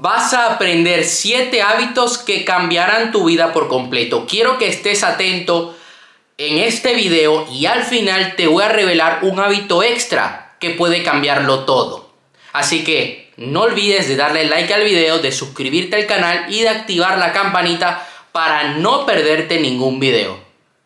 vas a aprender 7 hábitos que cambiarán tu vida por completo. Quiero que estés atento en este video y al final te voy a revelar un hábito extra que puede cambiarlo todo. Así que no olvides de darle like al video, de suscribirte al canal y de activar la campanita para no perderte ningún video.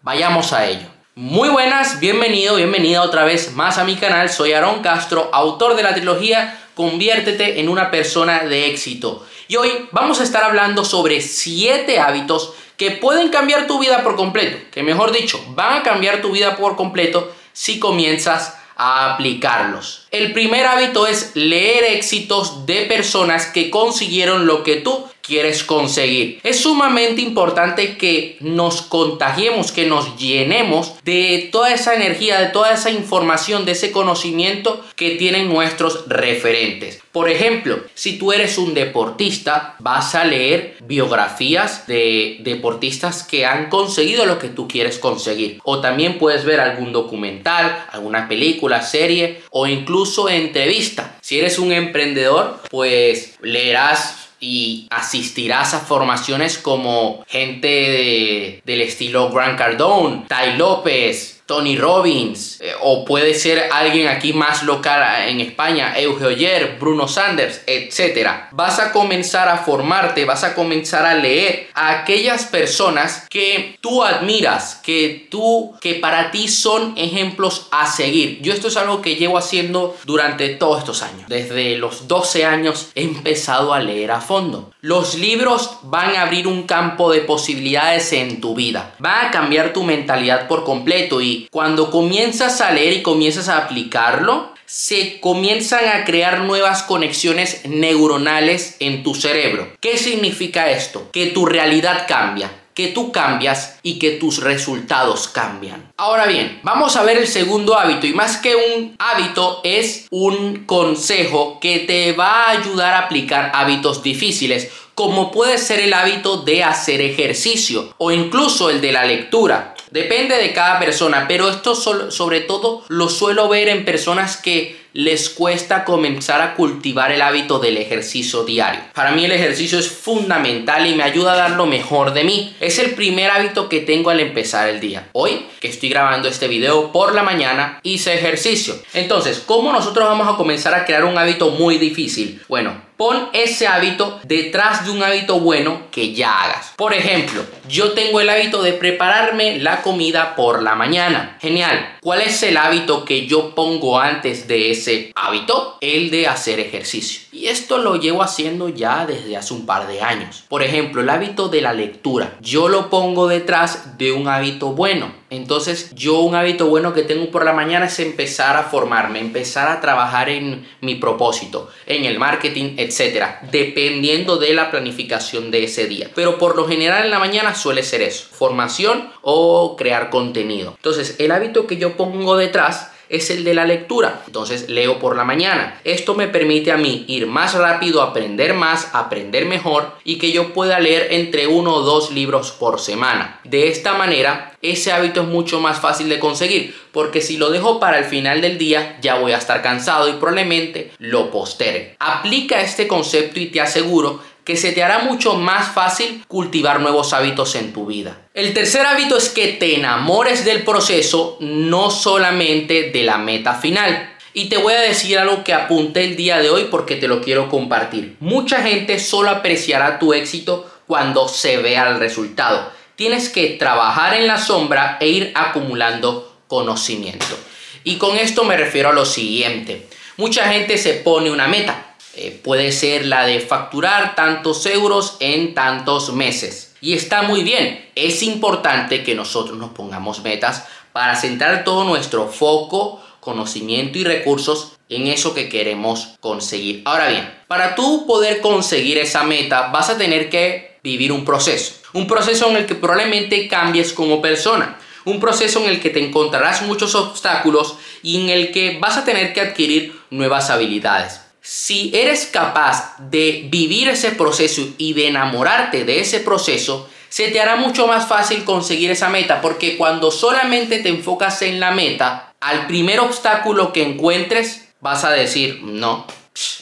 Vayamos a ello. Muy buenas, bienvenido, bienvenida otra vez más a mi canal. Soy Aaron Castro, autor de la trilogía Conviértete en una persona de éxito. Y hoy vamos a estar hablando sobre 7 hábitos que pueden cambiar tu vida por completo. Que mejor dicho, van a cambiar tu vida por completo si comienzas a aplicarlos. El primer hábito es leer éxitos de personas que consiguieron lo que tú quieres conseguir. Es sumamente importante que nos contagiemos, que nos llenemos de toda esa energía, de toda esa información, de ese conocimiento que tienen nuestros referentes. Por ejemplo, si tú eres un deportista, vas a leer biografías de deportistas que han conseguido lo que tú quieres conseguir. O también puedes ver algún documental, alguna película, serie o incluso entrevista. Si eres un emprendedor, pues leerás y asistirás a formaciones como gente del estilo Grant Cardone, Ty López, Tony Robbins, eh, o puede ser alguien aquí más local eh, en España, Euge Oyer, Bruno Sanders, etc. Vas a comenzar a formarte, vas a comenzar a leer a aquellas personas que tú admiras, que tú, que para ti son ejemplos a seguir. Yo esto es algo que llevo haciendo durante todos estos años. Desde los 12 años he empezado a leer a fondo. Los libros van a abrir un campo de posibilidades en tu vida. Van a cambiar tu mentalidad por completo cuando comienzas a leer y comienzas a aplicarlo, se comienzan a crear nuevas conexiones neuronales en tu cerebro. ¿Qué significa esto? Que tu realidad cambia que tú cambias y que tus resultados cambian. Ahora bien, vamos a ver el segundo hábito y más que un hábito es un consejo que te va a ayudar a aplicar hábitos difíciles como puede ser el hábito de hacer ejercicio o incluso el de la lectura. Depende de cada persona, pero esto sobre todo lo suelo ver en personas que les cuesta comenzar a cultivar el hábito del ejercicio diario. Para mí el ejercicio es fundamental y me ayuda a dar lo mejor de mí. Es el primer hábito que tengo al empezar el día. Hoy, que estoy grabando este video por la mañana, hice ejercicio. Entonces, ¿cómo nosotros vamos a comenzar a crear un hábito muy difícil? Bueno, Pon ese hábito detrás de un hábito bueno que ya hagas. Por ejemplo, yo tengo el hábito de prepararme la comida por la mañana. Genial. ¿Cuál es el hábito que yo pongo antes de ese hábito? El de hacer ejercicio. Y esto lo llevo haciendo ya desde hace un par de años. Por ejemplo, el hábito de la lectura. Yo lo pongo detrás de un hábito bueno. Entonces yo un hábito bueno que tengo por la mañana es empezar a formarme, empezar a trabajar en mi propósito, en el marketing, etcétera, dependiendo de la planificación de ese día. Pero por lo general en la mañana suele ser eso, formación o crear contenido. Entonces el hábito que yo pongo detrás es el de la lectura. Entonces leo por la mañana. Esto me permite a mí ir más rápido, aprender más, aprender mejor y que yo pueda leer entre uno o dos libros por semana. De esta manera, ese hábito es mucho más fácil de conseguir porque si lo dejo para el final del día ya voy a estar cansado y probablemente lo postergue. Aplica este concepto y te aseguro que se te hará mucho más fácil cultivar nuevos hábitos en tu vida. El tercer hábito es que te enamores del proceso, no solamente de la meta final. Y te voy a decir algo que apunté el día de hoy porque te lo quiero compartir. Mucha gente solo apreciará tu éxito cuando se vea el resultado. Tienes que trabajar en la sombra e ir acumulando conocimiento. Y con esto me refiero a lo siguiente. Mucha gente se pone una meta, eh, puede ser la de facturar tantos euros en tantos meses. Y está muy bien. Es importante que nosotros nos pongamos metas para centrar todo nuestro foco, conocimiento y recursos en eso que queremos conseguir. Ahora bien, para tú poder conseguir esa meta vas a tener que vivir un proceso. Un proceso en el que probablemente cambies como persona. Un proceso en el que te encontrarás muchos obstáculos y en el que vas a tener que adquirir nuevas habilidades si eres capaz de vivir ese proceso y de enamorarte de ese proceso, se te hará mucho más fácil conseguir esa meta, porque cuando solamente te enfocas en la meta, al primer obstáculo que encuentres, vas a decir, no,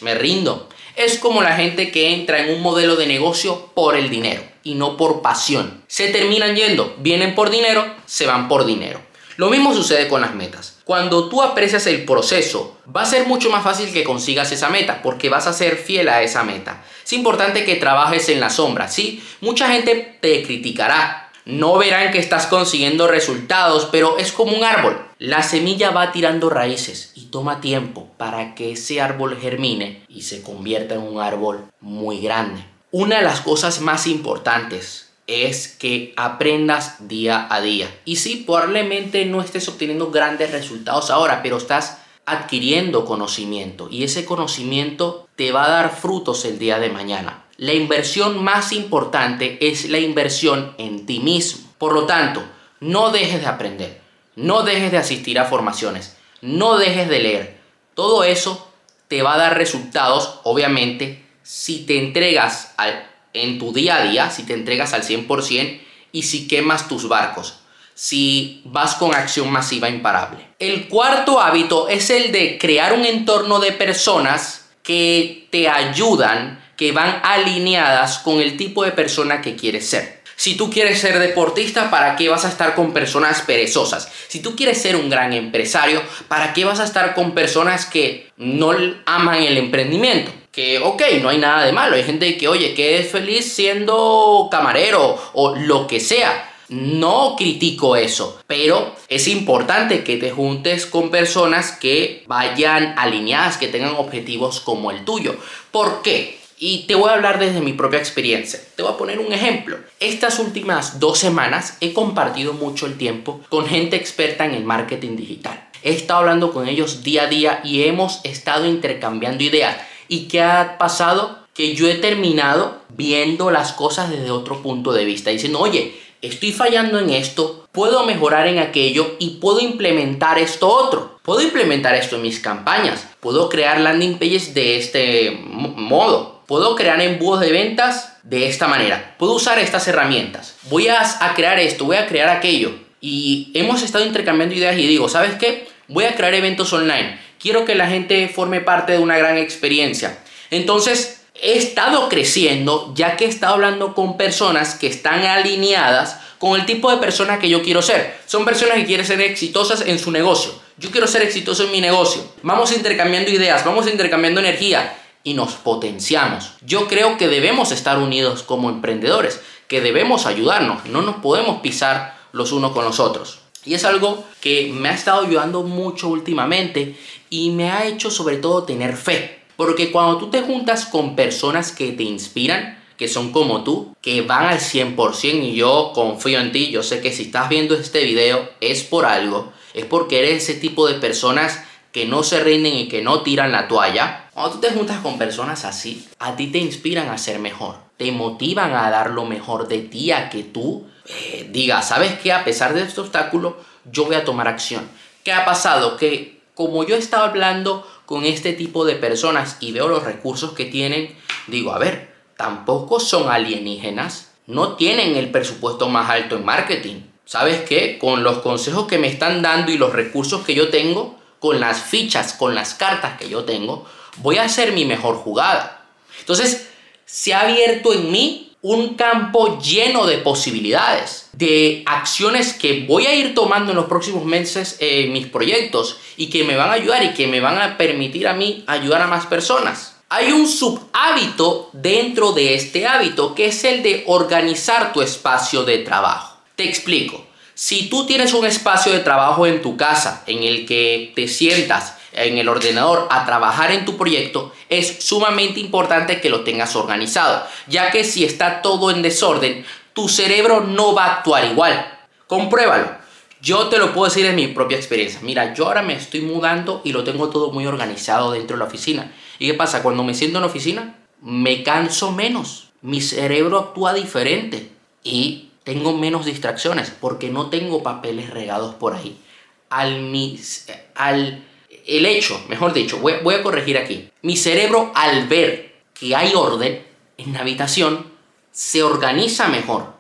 me rindo. Es como la gente que entra en un modelo de negocio por el dinero y no por pasión. Se terminan yendo, vienen por dinero, se van por dinero. Lo mismo sucede con las metas. Cuando tú aprecias el proceso, va a ser mucho más fácil que consigas esa meta, porque vas a ser fiel a esa meta. Es importante que trabajes en la sombra, ¿sí? Mucha gente te criticará, no verán que estás consiguiendo resultados, pero es como un árbol. La semilla va tirando raíces y toma tiempo para que ese árbol germine y se convierta en un árbol muy grande. Una de las cosas más importantes es que aprendas día a día. Y sí, probablemente no estés obteniendo grandes resultados ahora, pero estás adquiriendo conocimiento y ese conocimiento te va a dar frutos el día de mañana. La inversión más importante es la inversión en ti mismo. Por lo tanto, no dejes de aprender, no dejes de asistir a formaciones, no dejes de leer. Todo eso te va a dar resultados, obviamente, si te entregas al en tu día a día, si te entregas al 100% y si quemas tus barcos, si vas con acción masiva imparable. El cuarto hábito es el de crear un entorno de personas que te ayudan, que van alineadas con el tipo de persona que quieres ser. Si tú quieres ser deportista, ¿para qué vas a estar con personas perezosas? Si tú quieres ser un gran empresario, ¿para qué vas a estar con personas que no aman el emprendimiento? Que, ok, no hay nada de malo. Hay gente que, oye, que es feliz siendo camarero o lo que sea. No critico eso, pero es importante que te juntes con personas que vayan alineadas, que tengan objetivos como el tuyo. ¿Por qué? Y te voy a hablar desde mi propia experiencia. Te voy a poner un ejemplo. Estas últimas dos semanas he compartido mucho el tiempo con gente experta en el marketing digital. He estado hablando con ellos día a día y hemos estado intercambiando ideas ¿Y qué ha pasado? Que yo he terminado viendo las cosas desde otro punto de vista, diciendo, oye, estoy fallando en esto, puedo mejorar en aquello y puedo implementar esto otro. Puedo implementar esto en mis campañas, puedo crear landing pages de este modo, puedo crear embudos de ventas de esta manera, puedo usar estas herramientas, voy a, a crear esto, voy a crear aquello. Y hemos estado intercambiando ideas y digo, ¿sabes qué? Voy a crear eventos online quiero que la gente forme parte de una gran experiencia. Entonces, he estado creciendo ya que he estado hablando con personas que están alineadas con el tipo de persona que yo quiero ser. Son personas que quieren ser exitosas en su negocio. Yo quiero ser exitoso en mi negocio. Vamos intercambiando ideas, vamos intercambiando energía y nos potenciamos. Yo creo que debemos estar unidos como emprendedores, que debemos ayudarnos, no nos podemos pisar los unos con los otros. Y es algo que me ha estado ayudando mucho últimamente y me ha hecho sobre todo tener fe. Porque cuando tú te juntas con personas que te inspiran, que son como tú, que van al 100% y yo confío en ti, yo sé que si estás viendo este video es por algo, es porque eres ese tipo de personas que no se rinden y que no tiran la toalla. Cuando tú te juntas con personas así, a ti te inspiran a ser mejor, te motivan a dar lo mejor de ti, a que tú eh, digas, ¿sabes qué? A pesar de este obstáculo, yo voy a tomar acción. ¿Qué ha pasado? Que como yo estaba hablando con este tipo de personas y veo los recursos que tienen, digo, a ver, tampoco son alienígenas, no tienen el presupuesto más alto en marketing. ¿Sabes qué? Con los consejos que me están dando y los recursos que yo tengo, con las fichas, con las cartas que yo tengo, voy a hacer mi mejor jugada. Entonces, se ha abierto en mí un campo lleno de posibilidades, de acciones que voy a ir tomando en los próximos meses en mis proyectos y que me van a ayudar y que me van a permitir a mí ayudar a más personas. Hay un subhábito dentro de este hábito que es el de organizar tu espacio de trabajo. Te explico. Si tú tienes un espacio de trabajo en tu casa en el que te sientas en el ordenador a trabajar en tu proyecto, es sumamente importante que lo tengas organizado, ya que si está todo en desorden, tu cerebro no va a actuar igual. Compruébalo. Yo te lo puedo decir en mi propia experiencia. Mira, yo ahora me estoy mudando y lo tengo todo muy organizado dentro de la oficina. ¿Y qué pasa? Cuando me siento en la oficina, me canso menos. Mi cerebro actúa diferente y tengo menos distracciones porque no tengo papeles regados por ahí. Al, mis, al el hecho, mejor dicho, voy, a corregir aquí. Mi cerebro al ver que hay orden en la habitación, se organiza mejor,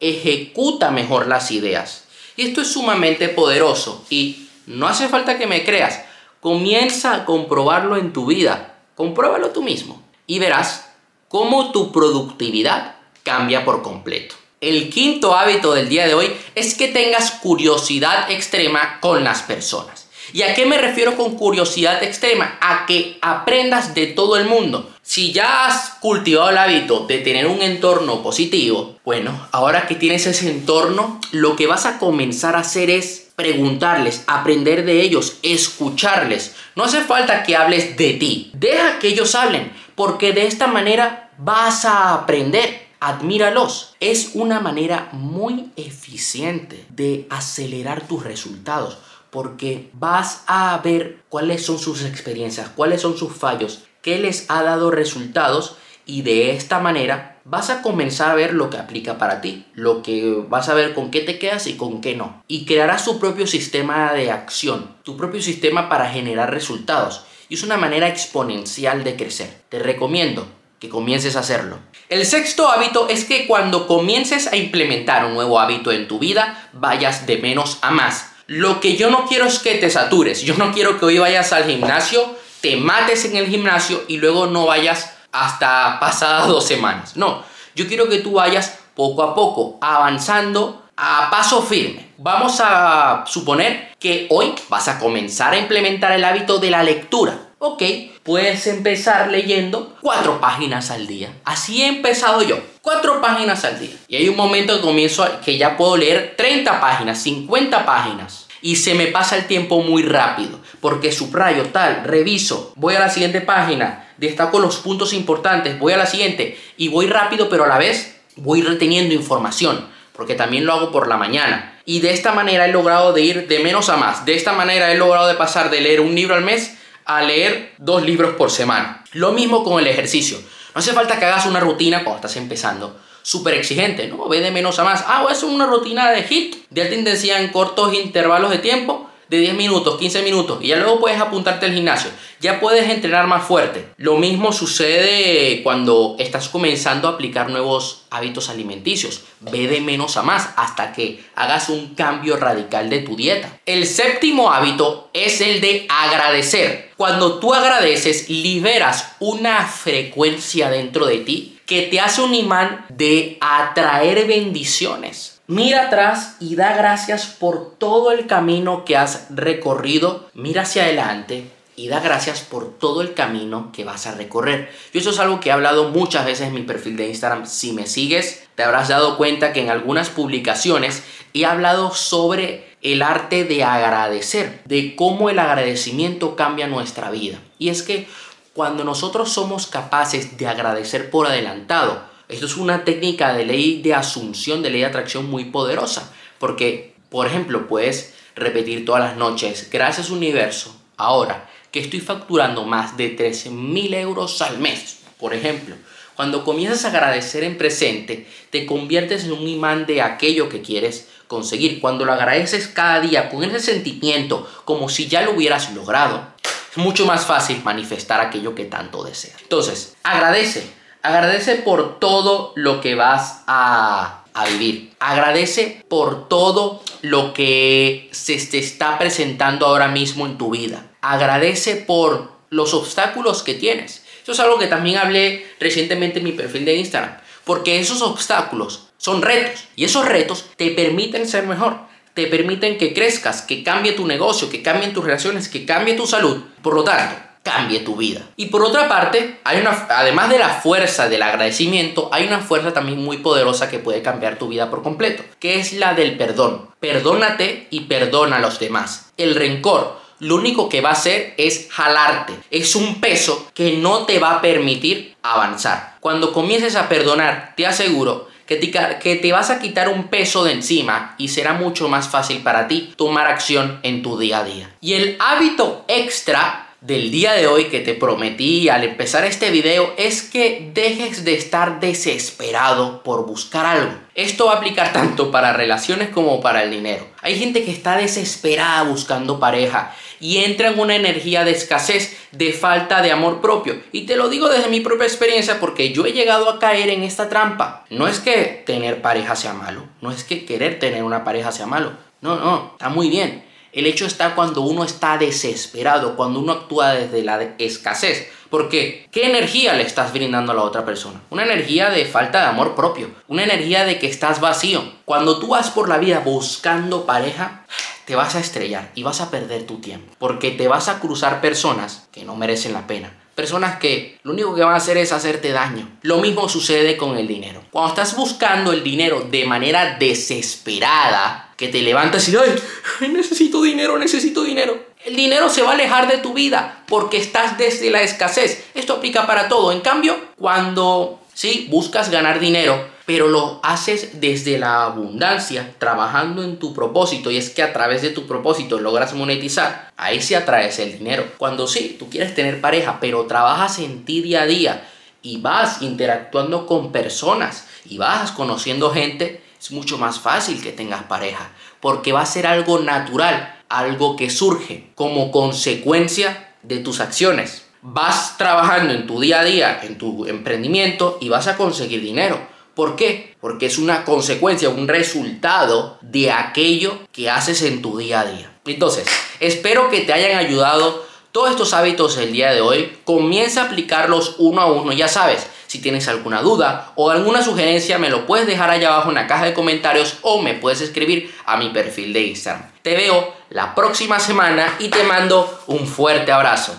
ejecuta mejor las ideas. Y esto es sumamente poderoso y no hace falta que me creas. Comienza a comprobarlo en tu vida. Compruébalo tú mismo. y verás cómo tu productividad cambia por completo. El quinto hábito del día de hoy es que tengas curiosidad extrema con las personas. ¿Y a qué me refiero con curiosidad extrema? A que aprendas de todo el mundo. Si ya has cultivado el hábito de tener un entorno positivo, bueno, ahora que tienes ese entorno, lo que vas a comenzar a hacer es preguntarles, aprender de ellos, escucharles. No hace falta que hables de ti. Deja que ellos hablen, porque de esta manera vas a aprender admíralos. Es una manera muy eficiente de acelerar tus resultados porque vas a ver cuáles son sus experiencias, cuáles son sus fallos, qué les ha dado resultados y de esta manera vas a comenzar a ver lo que aplica para ti, lo que vas a ver con qué te quedas y con qué no. Y crearás tu propio sistema de acción, tu propio sistema para generar resultados. Y es una manera exponencial de crecer. Te recomiendo que comiences a hacerlo. El sexto hábito es que cuando comiences a implementar un nuevo hábito en tu vida, vayas de menos a más. Lo que yo no quiero es que te satures. Yo no quiero que hoy vayas al gimnasio, te mates en el gimnasio y luego no vayas hasta pasadas dos semanas. No, yo quiero que tú vayas poco a poco, avanzando a paso firme. Vamos a suponer que hoy vas a comenzar a implementar el hábito de la lectura. Ok, puedes empezar leyendo cuatro páginas al día. Así he empezado yo, cuatro páginas al día. Y hay un momento que comienzo que ya puedo leer 30 páginas, 50 páginas. Y se me pasa el tiempo muy rápido, porque subrayo tal, reviso, voy a la siguiente página, destaco los puntos importantes, voy a la siguiente y voy rápido, pero a la vez voy reteniendo información, porque también lo hago por la mañana. Y de esta manera he logrado de ir de menos a más. De esta manera he logrado de pasar de leer un libro al mes a leer dos libros por semana. Lo mismo con el ejercicio. No hace falta que hagas una rutina cuando estás empezando súper exigente, ¿no? Ve de menos a más. Ah, voy a hacer una rutina de HIT de alta intensidad en cortos intervalos de tiempo de 10 minutos, 15 minutos y ya luego puedes apuntarte al gimnasio. Ya puedes entrenar más fuerte. Lo mismo sucede cuando estás comenzando a aplicar nuevos hábitos alimenticios. Ve de menos a más hasta que hagas un cambio radical de tu dieta. El séptimo hábito es el de agradecer. Cuando tú agradeces, liberas una frecuencia dentro de ti que te hace un imán de atraer bendiciones. Mira atrás y da gracias por todo el camino que has recorrido. Mira hacia adelante y da gracias por todo el camino que vas a recorrer. Yo eso es algo que he hablado muchas veces en mi perfil de Instagram. Si me sigues, te habrás dado cuenta que en algunas publicaciones he hablado sobre el arte de agradecer, de cómo el agradecimiento cambia nuestra vida. Y es que cuando nosotros somos capaces de agradecer por adelantado, esto es una técnica de ley de asunción, de ley de atracción muy poderosa, porque, por ejemplo, puedes repetir todas las noches, gracias universo, ahora que estoy facturando más de 13 mil euros al mes, por ejemplo, cuando comienzas a agradecer en presente, te conviertes en un imán de aquello que quieres conseguir. Cuando lo agradeces cada día con ese sentimiento, como si ya lo hubieras logrado, es mucho más fácil manifestar aquello que tanto deseas. Entonces, agradece Agradece por todo lo que vas a, vivir. Agradece por todo lo que se te está presentando ahora mismo en tu vida. Agradece por los obstáculos que tienes. Eso es algo que también hablé recientemente en mi perfil de Instagram. Porque esos obstáculos son retos. Y esos retos te permiten ser mejor. Te permiten que crezcas, que cambie tu negocio, que cambien tus relaciones, que cambie tu salud. Por lo tanto, cambie tu vida. Y por otra parte, hay una, además de la fuerza del agradecimiento, hay una fuerza también muy poderosa que puede cambiar tu vida por completo, que es la del perdón. Perdónate y perdona a los demás. El rencor lo único que va a hacer es jalarte. Es un peso que no te va a permitir avanzar. Cuando comiences a perdonar, te aseguro que te, que te, vas a quitar un peso de encima y será mucho más fácil para ti tomar acción en tu día a día. Y el hábito extra del día de hoy que te prometí al empezar este video es que dejes de estar desesperado por buscar algo. Esto va a aplicar tanto para relaciones como para el dinero. Hay gente que está desesperada buscando pareja y entra en una energía de escasez, de falta de amor propio. Y te lo digo desde mi propia experiencia porque yo he llegado a caer en esta trampa. No es que tener pareja sea malo, no es que querer tener una pareja sea malo. No, no, está muy bien El hecho está cuando uno está desesperado, cuando uno actúa desde la escasez. ¿Por qué? ¿Qué energía le estás brindando a la otra persona? Una energía de falta de amor propio, una energía de que estás vacío. Cuando tú vas por la vida buscando pareja, te vas a estrellar y vas a perder tu tiempo, porque te vas a cruzar personas que no merecen la pena. Personas que lo único que van a hacer es hacerte daño. Lo mismo sucede con el dinero. Cuando estás buscando el dinero de manera desesperada, que te levantas y dices, ay, necesito dinero, necesito dinero. El dinero se va a alejar de tu vida porque estás desde la escasez. Esto aplica para todo. En cambio, cuando sí buscas ganar dinero, pero lo haces desde la abundancia, trabajando en tu propósito, y es que a través de tu propósito logras monetizar, ahí sí atraes el dinero. Cuando sí, tú quieres tener pareja, pero trabajas en ti día a día y vas interactuando con personas y vas conociendo gente, es mucho más fácil que tengas pareja, porque va a ser algo natural, algo que surge como consecuencia de tus acciones. Vas trabajando en tu día a día, en tu emprendimiento y vas a conseguir dinero ¿Por qué? Porque es una consecuencia, un resultado de aquello que haces en tu día a día. Entonces, espero que te hayan ayudado todos estos hábitos el día de hoy. Comienza a aplicarlos uno a uno, ya sabes. Si tienes alguna duda o alguna sugerencia, me lo puedes dejar allá abajo en la caja de comentarios o me puedes escribir a mi perfil de Instagram. Te veo la próxima semana y te mando un fuerte abrazo.